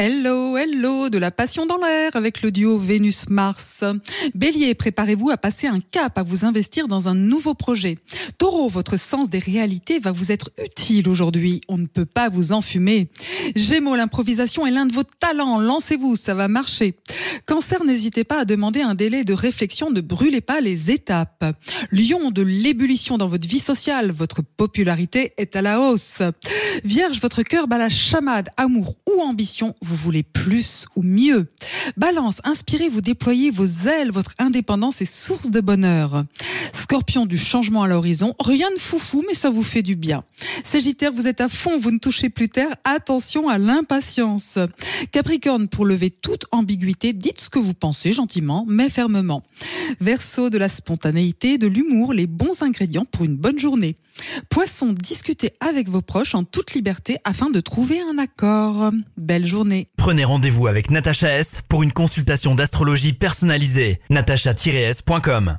Hello, hello, de la passion dans l'air avec le duo Vénus-Mars. Bélier, préparez-vous à passer un cap, à vous investir dans un nouveau projet. Taureau, votre sens des réalités va vous être utile aujourd'hui. On ne peut pas vous enfumer. Gémeaux, l'improvisation est l'un de vos talents. Lancez-vous, ça va marcher. Cancer, n'hésitez pas à demander un délai de réflexion. Ne brûlez pas les étapes. Lion, de l'ébullition dans votre vie sociale. Votre popularité est à la hausse. Vierge, votre cœur bat la chamade. Amour ou ambition, vous voulez plus ou mieux. Balance, inspirez, vous déployez vos ailes, votre indépendance est source de bonheur. Scorpion, du changement à l'horizon, rien de foufou, mais ça vous fait du bien. Sagittaire, vous êtes à fond, vous ne touchez plus terre, attention à l'impatience. Capricorne, pour lever toute ambiguïté, dites ce que vous pensez gentiment, mais fermement. Verseau, de la spontanéité, de l'humour, les bons ingrédients pour une bonne journée. Poisson, discutez avec vos proches en toute liberté afin de trouver un accord. Belle journée. Prenez rendez-vous avec Natacha S pour une consultation d'astrologie personnalisée. natacha-s.com